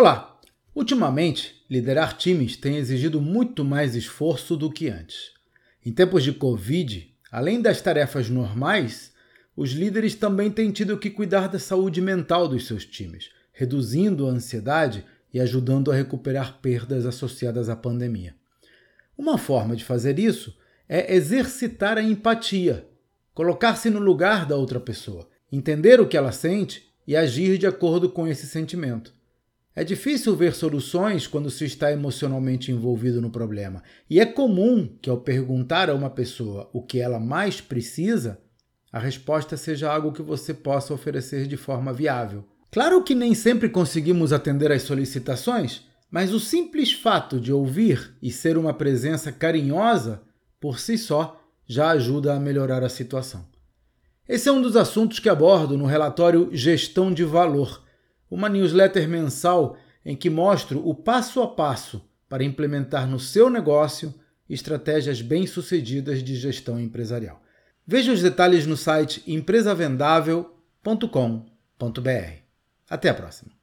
Olá! Ultimamente, liderar times tem exigido muito mais esforço do que antes. Em tempos de Covid, além das tarefas normais, os líderes também têm tido que cuidar da saúde mental dos seus times, reduzindo a ansiedade e ajudando a recuperar perdas associadas à pandemia. Uma forma de fazer isso é exercitar a empatia, colocar-se no lugar da outra pessoa, entender o que ela sente e agir de acordo com esse sentimento. É difícil ver soluções quando se está emocionalmente envolvido no problema, e é comum que, ao perguntar a uma pessoa o que ela mais precisa, a resposta seja algo que você possa oferecer de forma viável. Claro que nem sempre conseguimos atender às solicitações, mas o simples fato de ouvir e ser uma presença carinhosa, por si só, já ajuda a melhorar a situação. Esse é um dos assuntos que abordo no relatório Gestão de Valor uma newsletter mensal em que mostro o passo a passo para implementar no seu negócio estratégias bem-sucedidas de gestão empresarial. Veja os detalhes no site empresavendável.com.br. Até a próxima!